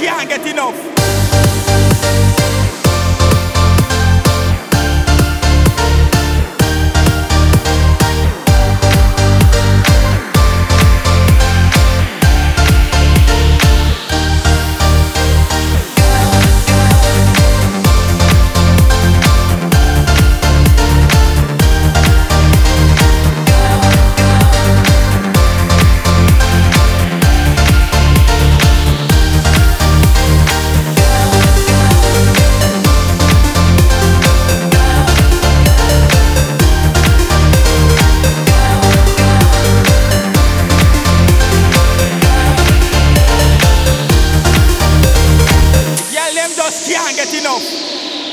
can't get enough. enough.